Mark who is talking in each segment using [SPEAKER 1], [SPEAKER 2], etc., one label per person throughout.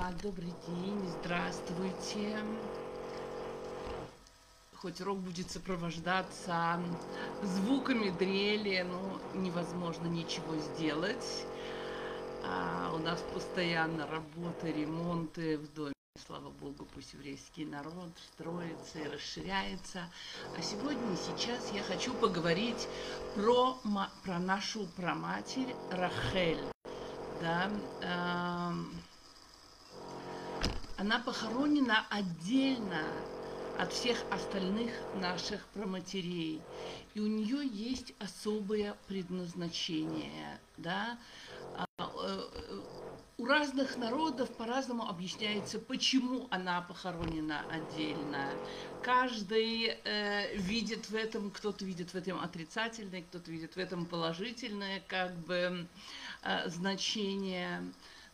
[SPEAKER 1] Ага, добрый день, здравствуйте. Хоть рок будет сопровождаться звуками дрели, но невозможно ничего сделать. А у нас постоянно работы, ремонты в доме. Слава Богу, пусть еврейский народ строится и расширяется. А сегодня, сейчас я хочу поговорить про, про нашу проматерь Рахель. Да, э, она похоронена отдельно от всех остальных наших проматерей. И у нее есть особое предназначение. Да? У разных народов по-разному объясняется, почему она похоронена отдельно. Каждый э, видит в этом, кто-то видит в этом отрицательное, кто-то видит в этом положительное как бы э, значение.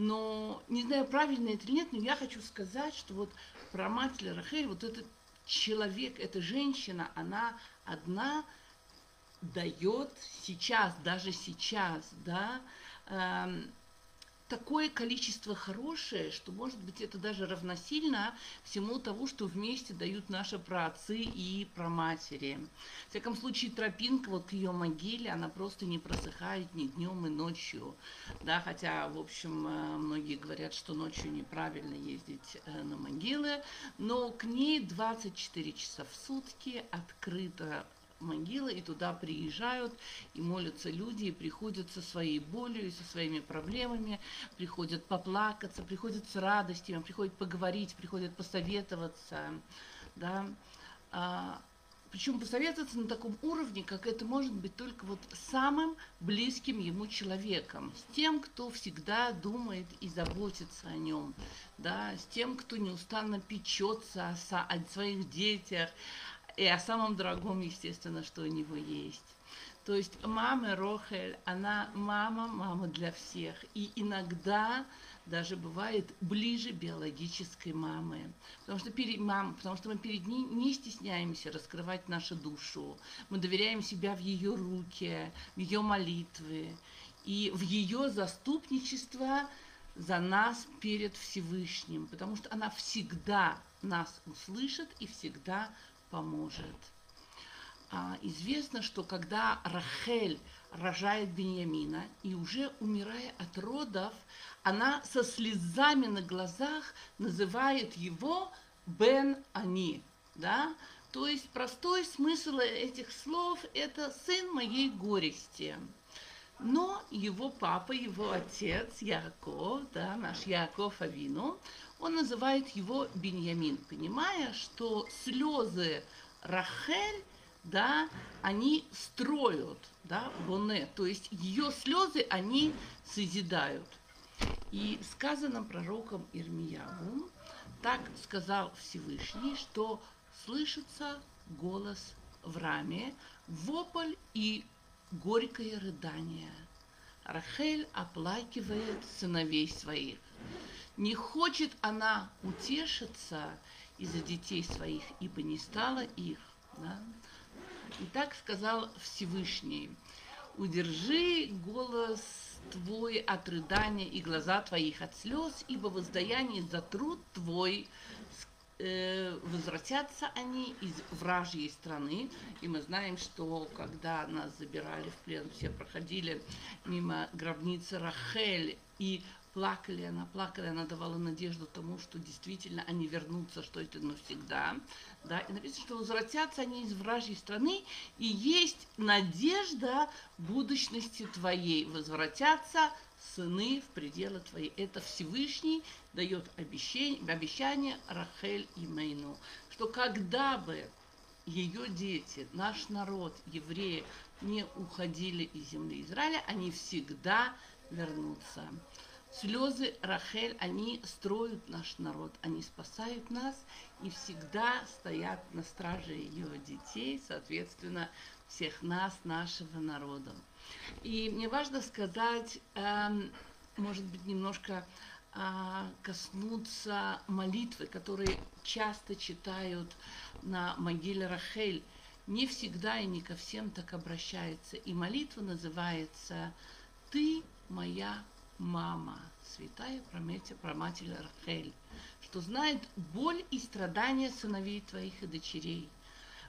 [SPEAKER 1] Но не знаю, правильно это или нет, но я хочу сказать, что вот про мать Рахель, вот этот человек, эта женщина, она одна дает сейчас, даже сейчас, да, э, такое количество хорошее, что, может быть, это даже равносильно всему тому, что вместе дают наши праотцы и праматери. В всяком случае, тропинка вот к ее могиле, она просто не просыхает ни днем и ночью. Да, хотя, в общем, э, многие говорят, что ночью неправильно ездить э, на могилы, но к ней 24 часа в сутки открыто могила, и туда приезжают, и молятся люди, и приходят со своей болью, и со своими проблемами, приходят поплакаться, приходят с радостью, приходят поговорить, приходят посоветоваться, да, а, причем посоветоваться на таком уровне, как это может быть только вот самым близким ему человеком, с тем, кто всегда думает и заботится о нем, да, с тем, кто неустанно печется о, о своих детях, и о самом дорогом, естественно, что у него есть. То есть мама Рохель, она мама, мама для всех. И иногда даже бывает ближе биологической мамы. Потому что, перед, мам, потому что мы перед ней не стесняемся раскрывать нашу душу. Мы доверяем себя в ее руки, в ее молитвы и в ее заступничество за нас перед Всевышним. Потому что она всегда нас услышит и всегда поможет. А, известно, что когда Рахель рожает Беньямина, и уже умирая от родов, она со слезами на глазах называет его Бен Ани. Да? То есть простой смысл этих слов – это сын моей горести. Но его папа, его отец Яков, да, наш Яков Авину, он называет его Беньямин, понимая, что слезы Рахель, да, они строят, да, Боне, то есть ее слезы, они созидают. И сказано пророком Ирмияву, так сказал Всевышний, что слышится голос в раме, вопль и горькое рыдание. Рахель оплакивает сыновей своих. Не хочет она утешиться из-за детей своих, ибо не стало их. Да? И так сказал Всевышний, удержи голос твой от рыдания и глаза твоих от слез, ибо воздаяние за труд твой Э, возвратятся они из вражьей страны. И мы знаем, что когда нас забирали в плен, все проходили мимо гробницы Рахель и плакали, она плакала, она давала надежду тому, что действительно они вернутся, что это навсегда. Да? И написано, что возвратятся они из вражьей страны, и есть надежда будущности твоей. Возвратятся сыны в пределы твои. Это Всевышний дает обещание, обещание Рахель и Мейну, что когда бы ее дети, наш народ, евреи, не уходили из земли Израиля, они всегда вернутся. Слезы Рахель, они строят наш народ, они спасают нас и всегда стоят на страже ее детей, соответственно, всех нас, нашего народа. И мне важно сказать, э, может быть, немножко э, коснуться молитвы, которые часто читают на могиле Рахель. Не всегда и не ко всем так обращается. И молитва называется «Ты моя мама, святая проматерь Рахель, что знает боль и страдания сыновей твоих и дочерей.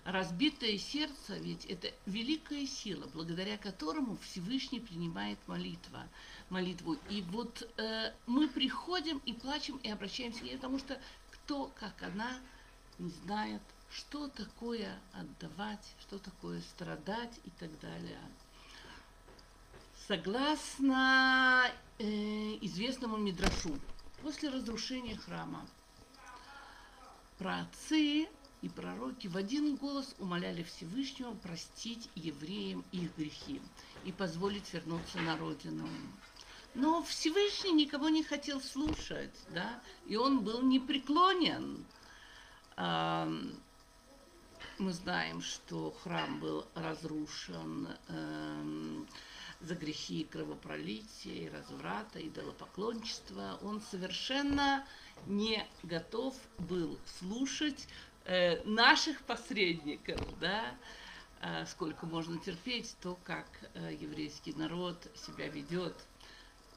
[SPEAKER 1] Разбитое сердце ведь это великая сила, благодаря которому Всевышний принимает молитва, молитву. И вот э, мы приходим и плачем и обращаемся к ней, потому что кто, как она, не знает, что такое отдавать, что такое страдать и так далее. Согласно известному Мидрашу, после разрушения храма, праотцы и пророки в один голос умоляли Всевышнего простить евреям их грехи и позволить вернуться на родину. Но Всевышний никого не хотел слушать, да, и он был непреклонен. Мы знаем, что храм был разрушен эм, за грехи кровопролития, разврата, идолопоклончества. Он совершенно не готов был слушать э, наших посредников, да, э, сколько можно терпеть то, как э, еврейский народ себя ведет.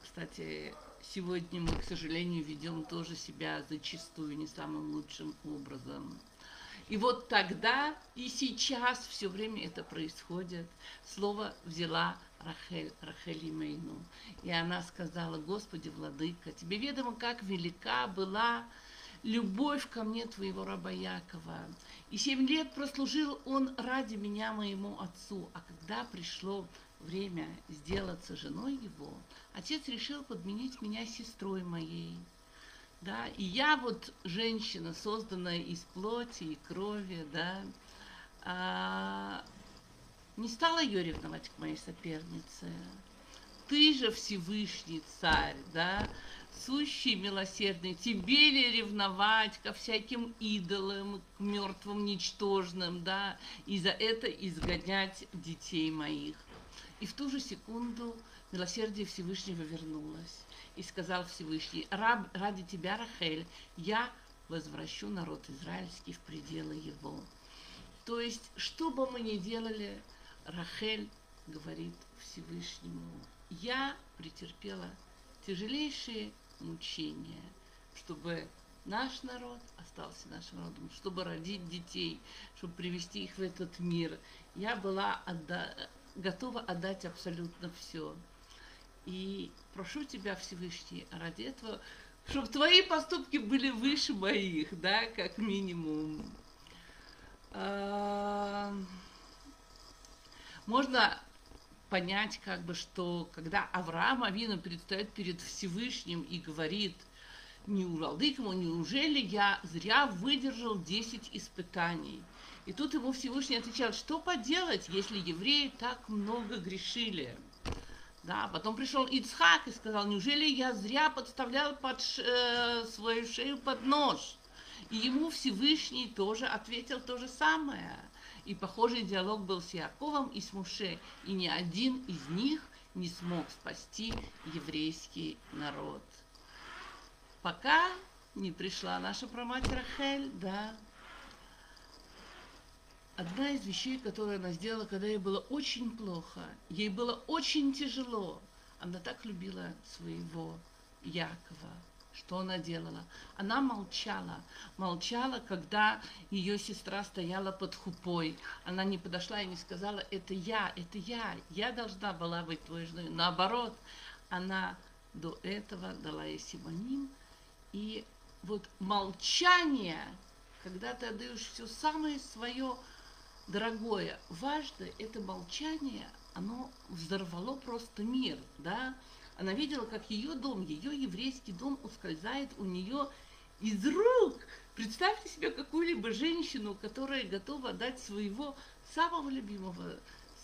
[SPEAKER 1] Кстати, сегодня мы, к сожалению, ведем тоже себя зачастую не самым лучшим образом. И вот тогда и сейчас все время это происходит. Слово взяла Рахель, Рахель Имейну. И она сказала, Господи, Владыка, тебе ведомо, как велика была любовь ко мне твоего раба Якова. И семь лет прослужил он ради меня, моему отцу. А когда пришло время сделаться женой его, отец решил подменить меня сестрой моей. Да, и я вот женщина, созданная из плоти и крови, да, а, не стала ее ревновать к моей сопернице. Ты же Всевышний царь, да, сущий милосердный, тебе ли ревновать ко всяким идолам, к мертвым, ничтожным, да, и за это изгонять детей моих. И в ту же секунду милосердие Всевышнего вернулось. И сказал Всевышний, Раб, ради тебя, Рахель, я возвращу народ израильский в пределы его. То есть, что бы мы ни делали, Рахель говорит Всевышнему, я претерпела тяжелейшие мучения, чтобы наш народ остался нашим народом, чтобы родить детей, чтобы привести их в этот мир. Я была отда... готова отдать абсолютно все. И прошу тебя, Всевышний, ради этого, чтобы твои поступки были выше моих, да, как минимум. А, можно понять, как бы, что когда Авраам Авина предстает перед Всевышним и говорит, не Владыкому, неужели я зря выдержал 10 испытаний? И тут ему Всевышний отвечал, что поделать, если евреи так много грешили? Да, потом пришел Ицхак и сказал, неужели я зря подставлял под э, свою шею под нож? И ему Всевышний тоже ответил то же самое. И похожий диалог был с Яковом и с Муше, и ни один из них не смог спасти еврейский народ. Пока не пришла наша промать Рахель, да, одна из вещей, которую она сделала, когда ей было очень плохо, ей было очень тяжело, она так любила своего Якова, что она делала? Она молчала. Молчала, когда ее сестра стояла под хупой. Она не подошла и не сказала, это я, это я, я должна была быть твоей женой. Наоборот, она до этого дала ей симоним. И вот молчание, когда ты отдаешь все самое свое дорогое, важное, это молчание, оно взорвало просто мир, да, она видела, как ее дом, ее еврейский дом ускользает у нее из рук. Представьте себе какую-либо женщину, которая готова дать своего самого любимого,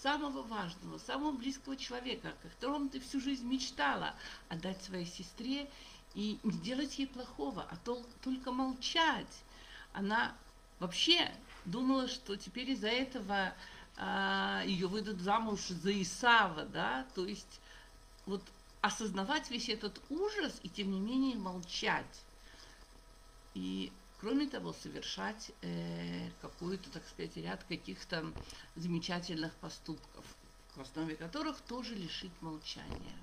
[SPEAKER 1] самого важного, самого близкого человека, о котором ты всю жизнь мечтала, отдать своей сестре и не делать ей плохого, а то, только молчать. Она вообще думала, что теперь из-за этого а, ее выйдут замуж за Исава, да, то есть вот осознавать весь этот ужас и тем не менее молчать. И кроме того, совершать э, какой-то, так сказать, ряд каких-то замечательных поступков, в основе которых тоже лишить молчания.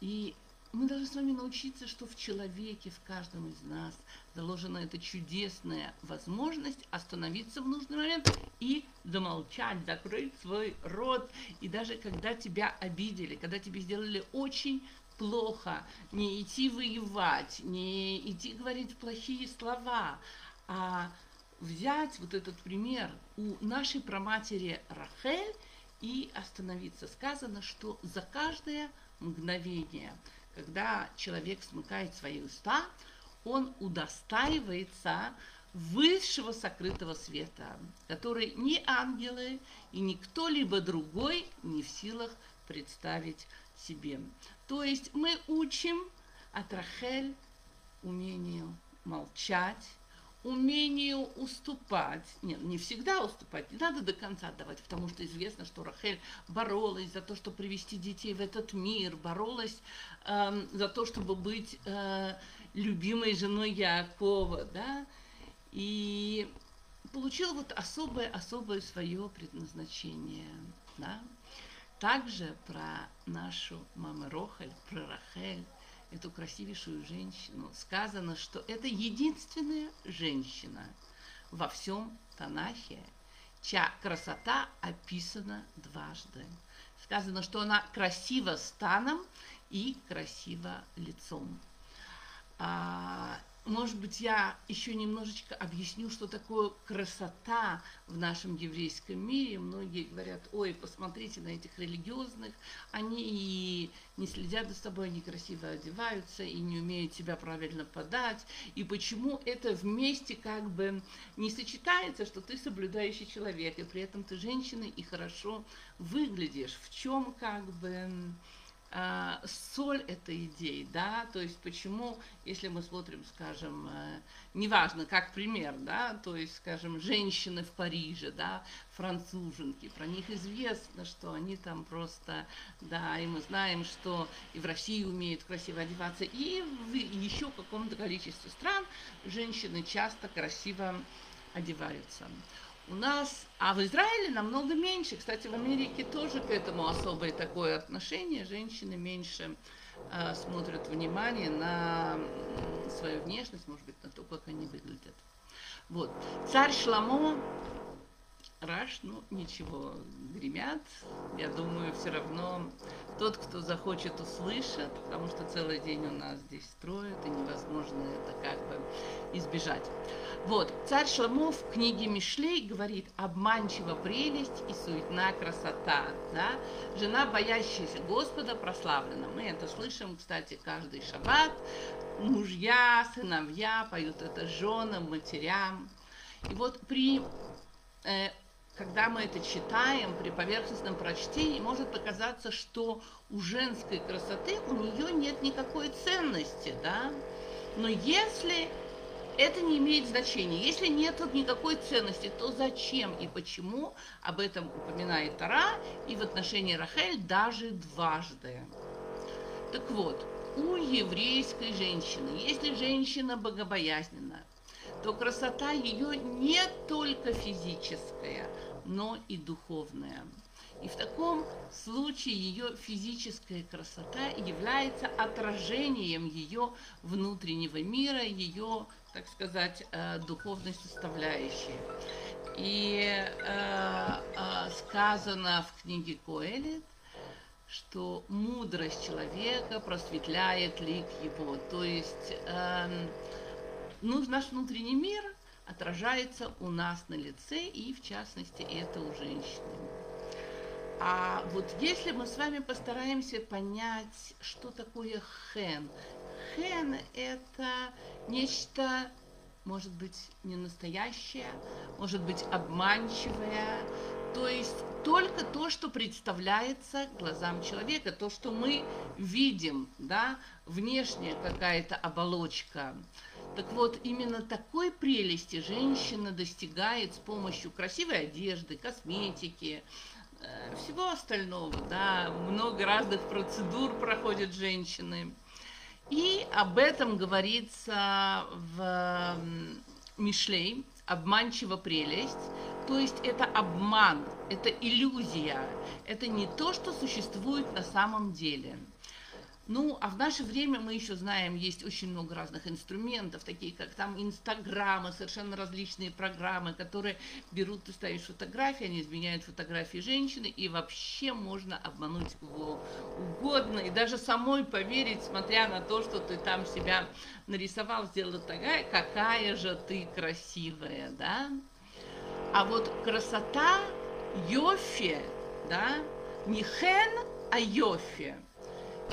[SPEAKER 1] И мы должны с вами научиться, что в человеке, в каждом из нас заложена эта чудесная возможность остановиться в нужный момент и замолчать, закрыть свой рот. И даже когда тебя обидели, когда тебе сделали очень плохо, не идти воевать, не идти говорить плохие слова, а взять вот этот пример у нашей проматери Рахель и остановиться. Сказано, что за каждое мгновение, когда человек смыкает свои уста, он удостаивается высшего сокрытого света, который ни ангелы и ни кто-либо другой не в силах представить себе. То есть мы учим от Рахель умению молчать, умению уступать. Нет, не всегда уступать, не надо до конца отдавать, потому что известно, что Рахель боролась за то, чтобы привести детей в этот мир, боролась э, за то, чтобы быть э, любимой женой Якова, да, и получила вот особое-особое свое предназначение, да. Также про нашу маму Рохель, про Рахель, эту красивейшую женщину, сказано, что это единственная женщина во всем Танахе, чья красота описана дважды. Сказано, что она красива станом и красива лицом. Может быть, я еще немножечко объясню, что такое красота в нашем еврейском мире. Многие говорят, ой, посмотрите на этих религиозных, они и не следят за собой, они красиво одеваются и не умеют себя правильно подать. И почему это вместе как бы не сочетается, что ты соблюдающий человек, и при этом ты женщина и хорошо выглядишь. В чем как бы соль этой идеи, да, то есть почему, если мы смотрим, скажем, э, неважно, как пример, да, то есть, скажем, женщины в Париже, да, француженки, про них известно, что они там просто, да, и мы знаем, что и в России умеют красиво одеваться, и в еще каком-то количестве стран женщины часто красиво одеваются у нас, а в Израиле намного меньше. Кстати, в Америке тоже к этому особое такое отношение. Женщины меньше э, смотрят внимание на свою внешность, может быть, на то, как они выглядят. Вот. Царь Шламо Раш, ну ничего, гремят. Я думаю, все равно тот, кто захочет, услышит, потому что целый день у нас здесь строят, и невозможно это как бы избежать. Вот, царь Шламов в книге Мишлей говорит, обманчива прелесть и суетна красота, да? Жена, боящаяся Господа, прославлена. Мы это слышим, кстати, каждый шаббат. Мужья, сыновья поют это женам, матерям. И вот при э, когда мы это читаем, при поверхностном прочтении, может показаться, что у женской красоты у нее нет никакой ценности, да? Но если это не имеет значения, если нет никакой ценности, то зачем и почему об этом упоминает Тара и в отношении Рахель даже дважды. Так вот, у еврейской женщины, если женщина богобоязненная, то красота ее не только физическая, но и духовная. И в таком случае ее физическая красота является отражением ее внутреннего мира, ее, так сказать, э, духовной составляющей. И э, э, сказано в книге Коэлит, что мудрость человека просветляет лик его. То есть э, наш внутренний мир – отражается у нас на лице, и в частности это у женщины. А вот если мы с вами постараемся понять, что такое хен. Хен – это нечто, может быть, не настоящее, может быть, обманчивое, то есть только то, что представляется глазам человека, то, что мы видим, да, внешняя какая-то оболочка – так вот, именно такой прелести женщина достигает с помощью красивой одежды, косметики, э, всего остального, да, много разных процедур проходят женщины. И об этом говорится в Мишлей, обманчива прелесть, то есть это обман, это иллюзия, это не то, что существует на самом деле – Ну, а в наше время мы еще знаем, есть очень много разных инструментов, такие как там инстаграмы, совершенно различные программы, которые берут, ты ставишь фотографии, они изменяют фотографии женщины, и вообще можно обмануть кого угодно, и даже самой поверить, смотря на то, что ты там себя нарисовал, сделал такая, какая же ты красивая, да? А вот красота, йофи, да, не хен, а йофи –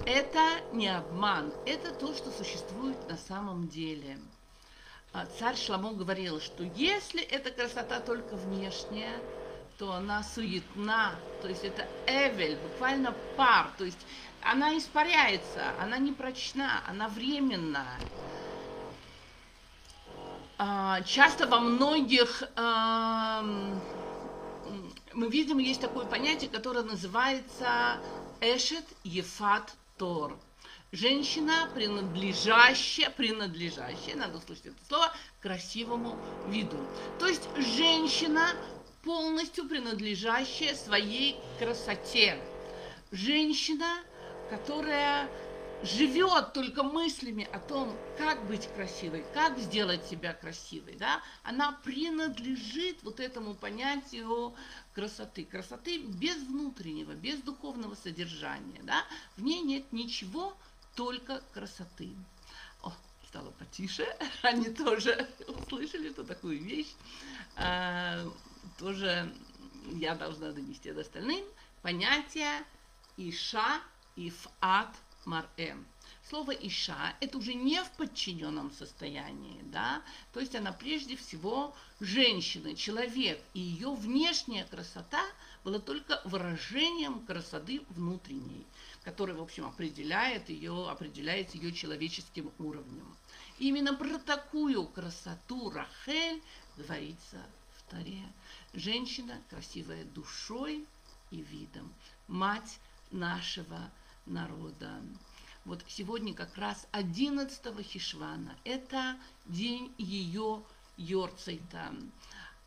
[SPEAKER 1] это не обман, это то, что существует на самом деле. А царь Шламо говорил, что если эта красота только внешняя, то она суетна, то есть это эвель, буквально пар, то есть она испаряется, она не прочна, она временная. А, часто во многих мы видим, есть такое понятие, которое называется эшет ефат Тор. Женщина, принадлежащая, принадлежащая, надо услышать это слово, красивому виду. То есть женщина, полностью принадлежащая своей красоте. Женщина, которая живет только мыслями о том, как быть красивой, как сделать себя красивой, да, она принадлежит вот этому понятию красоты. Красоты без внутреннего, без духовного содержания, да, в ней нет ничего, только красоты. О, стало потише, они тоже услышали, что такую вещь а, тоже я должна донести до остальным. Понятие Иша, Ифат, Марэ. Слово «иша» – это уже не в подчиненном состоянии, да, то есть она прежде всего женщина, человек, и ее внешняя красота была только выражением красоты внутренней, которая, в общем, определяет ее, определяет ее человеческим уровнем. И именно про такую красоту Рахель говорится в Таре. Женщина, красивая душой и видом, мать нашего народа. Вот сегодня как раз 11 Хишвана. Это день ее Йорцейта.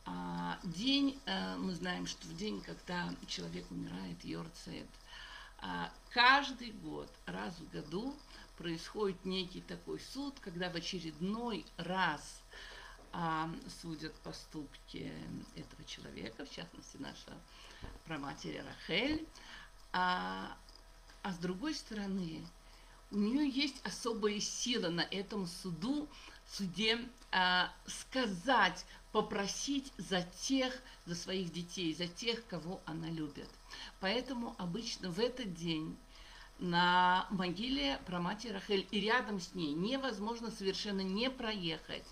[SPEAKER 1] А, день, а, мы знаем, что в день, когда человек умирает, Йорцейт, а, каждый год, раз в году происходит некий такой суд, когда в очередной раз а, судят поступки этого человека, в частности, наша праматери Рахель. А, а с другой стороны, у нее есть особая сила на этом суду, суде а, сказать, попросить за тех, за своих детей, за тех, кого она любит. Поэтому обычно в этот день на могиле про мать Рахель и рядом с ней невозможно совершенно не проехать.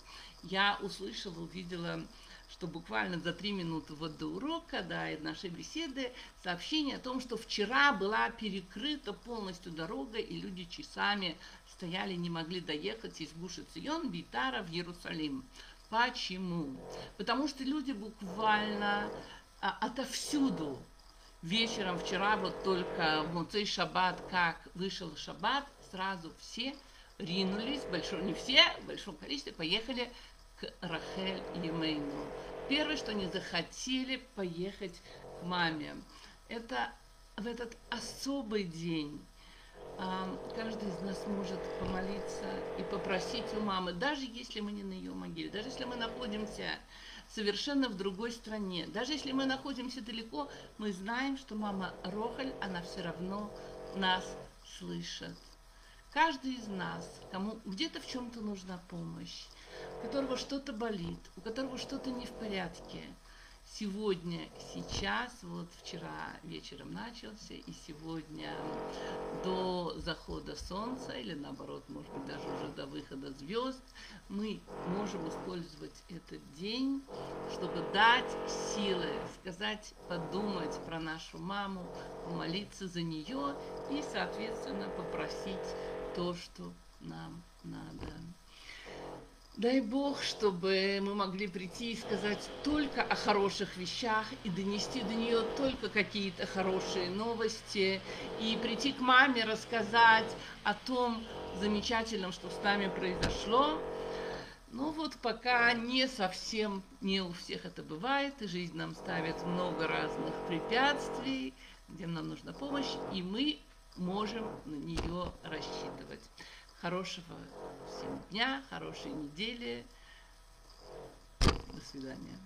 [SPEAKER 1] Я услышала, увидела что буквально за три минуты вот до урока, да, и нашей беседы, сообщение о том, что вчера была перекрыта полностью дорога, и люди часами стояли, не могли доехать из Гуши Цион, Битара в Иерусалим. Почему? Потому что люди буквально а, отовсюду вечером вчера, вот только в Муцей Шаббат, как вышел Шаббат, сразу все ринулись, большой, не все, в большом количестве, поехали к Рахель Емейну. Первое, что они захотели поехать к маме. Это в этот особый день каждый из нас может помолиться и попросить у мамы, даже если мы не на ее могиле, даже если мы находимся совершенно в другой стране, даже если мы находимся далеко, мы знаем, что мама Рохаль, она все равно нас слышит. Каждый из нас, кому где-то в чем-то нужна помощь, которого что-то болит, у которого что-то не в порядке. Сегодня, сейчас, вот вчера вечером начался, и сегодня до захода солнца, или наоборот, может быть, даже уже до выхода звезд, мы можем использовать этот день, чтобы дать силы, сказать, подумать про нашу маму, помолиться за нее и, соответственно, попросить то, что нам надо. Дай Бог, чтобы мы могли прийти и сказать только о хороших вещах и донести до нее только какие-то хорошие новости, и прийти к маме рассказать о том замечательном, что с нами произошло. Ну вот пока не совсем, не у всех это бывает, и жизнь нам ставит много разных препятствий, где нам нужна помощь, и мы можем на нее рассчитывать. Хорошего всем дня, хорошей недели. До свидания.